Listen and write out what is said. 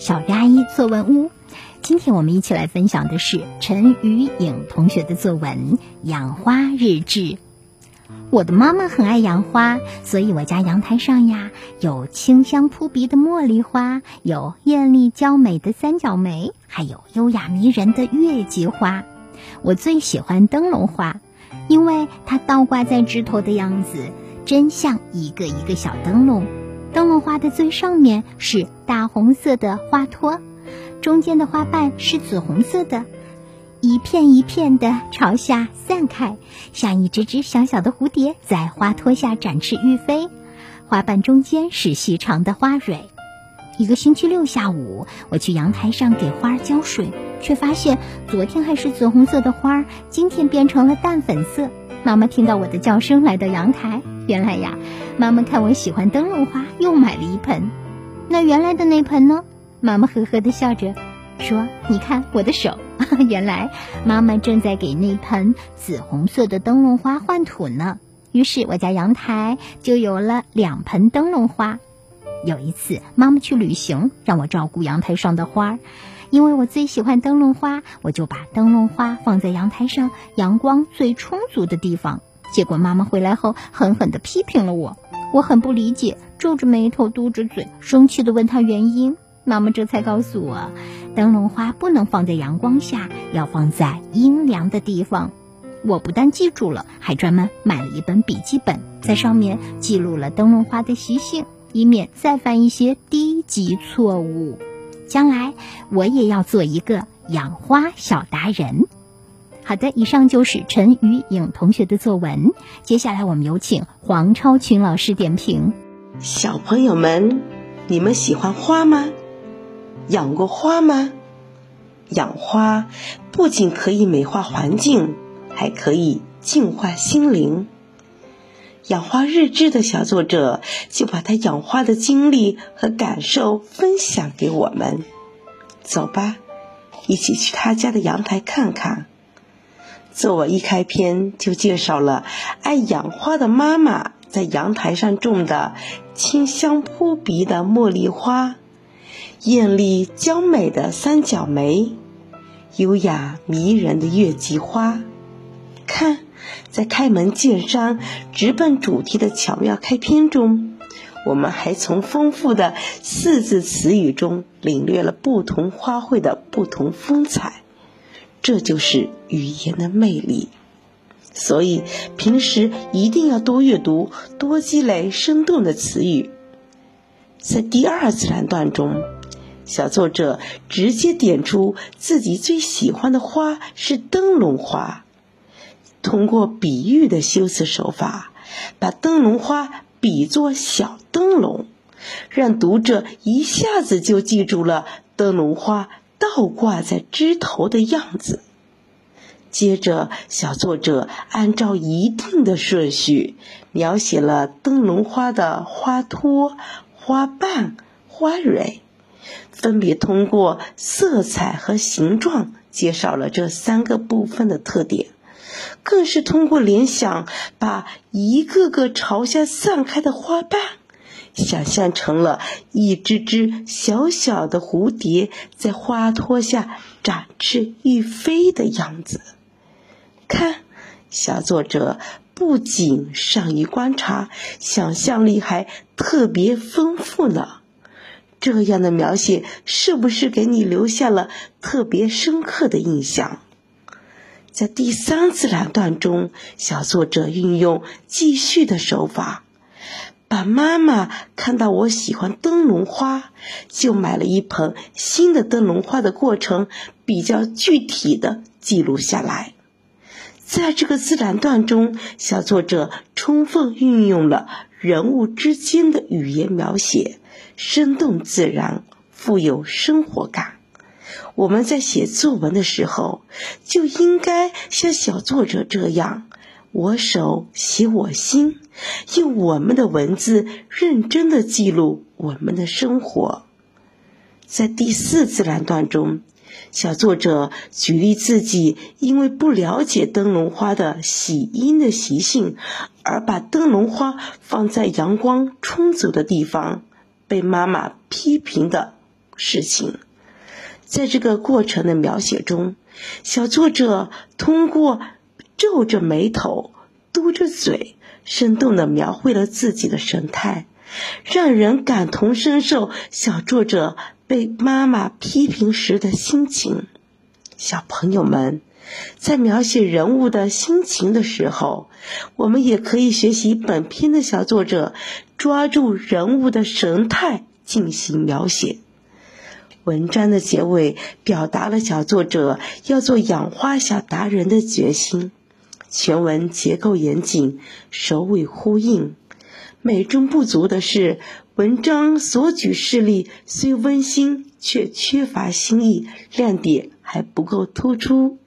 小鱼阿姨作文屋。今天我们一起来分享的是陈雨颖同学的作文《养花日志》。我的妈妈很爱养花，所以我家阳台上呀有清香扑鼻的茉莉花，有艳丽娇美的三角梅，还有优雅迷人的月季花。我最喜欢灯笼花，因为它倒挂在枝头的样子，真像一个一个小灯笼。灯笼花的最上面是大红色的花托，中间的花瓣是紫红色的，一片一片的朝下散开，像一只只小小的蝴蝶在花托下展翅欲飞。花瓣中间是细长的花蕊。一个星期六下午，我去阳台上给花儿浇水，却发现昨天还是紫红色的花儿，今天变成了淡粉色。妈妈听到我的叫声，来到阳台。原来呀，妈妈看我喜欢灯笼花，又买了一盆。那原来的那盆呢？妈妈呵呵的笑着说：“你看我的手。”原来妈妈正在给那盆紫红色的灯笼花换土呢。于是我家阳台就有了两盆灯笼花。有一次妈妈去旅行，让我照顾阳台上的花儿，因为我最喜欢灯笼花，我就把灯笼花放在阳台上阳光最充足的地方。结果妈妈回来后狠狠地批评了我，我很不理解，皱着眉头，嘟着嘴，生气地问她原因。妈妈这才告诉我，灯笼花不能放在阳光下，要放在阴凉的地方。我不但记住了，还专门买了一本笔记本，在上面记录了灯笼花的习性，以免再犯一些低级错误。将来我也要做一个养花小达人。好的，以上就是陈雨颖同学的作文。接下来我们有请黄超群老师点评。小朋友们，你们喜欢花吗？养过花吗？养花不仅可以美化环境，还可以净化心灵。养花日志的小作者就把他养花的经历和感受分享给我们。走吧，一起去他家的阳台看看。自我一开篇就介绍了爱养花的妈妈在阳台上种的清香扑鼻的茉莉花，艳丽娇美的三角梅，优雅迷人的月季花。看，在开门见山、直奔主题的巧妙开篇中，我们还从丰富的四字词语中领略了不同花卉的不同风采。这就是语言的魅力，所以平时一定要多阅读，多积累生动的词语。在第二自然段中，小作者直接点出自己最喜欢的花是灯笼花，通过比喻的修辞手法，把灯笼花比作小灯笼，让读者一下子就记住了灯笼花。倒挂在枝头的样子。接着，小作者按照一定的顺序描写了灯笼花的花托、花瓣、花蕊，分别通过色彩和形状介绍了这三个部分的特点，更是通过联想，把一个个朝下散开的花瓣。想象成了一只只小小的蝴蝶在花托下展翅欲飞的样子。看，小作者不仅善于观察，想象力还特别丰富呢。这样的描写是不是给你留下了特别深刻的印象？在第三自然段中，小作者运用记叙的手法。把妈妈看到我喜欢灯笼花，就买了一盆新的灯笼花的过程，比较具体的记录下来。在这个自然段中，小作者充分运用了人物之间的语言描写，生动自然，富有生活感。我们在写作文的时候，就应该像小作者这样。我手写我心，用我们的文字认真的记录我们的生活。在第四自然段中，小作者举例自己因为不了解灯笼花的喜阴的习性，而把灯笼花放在阳光充足的地方，被妈妈批评的事情。在这个过程的描写中，小作者通过皱着眉头、嘟着嘴，生动地描绘了自己的神态，让人感同身受。小作者被妈妈批评时的心情。小朋友们，在描写人物的心情的时候，我们也可以学习本篇的小作者，抓住人物的神态进行描写。文章的结尾表达了小作者要做养花小达人的决心。全文结构严谨，首尾呼应。美中不足的是，文章所举事例虽温馨，却缺乏新意，亮点。还不够突出。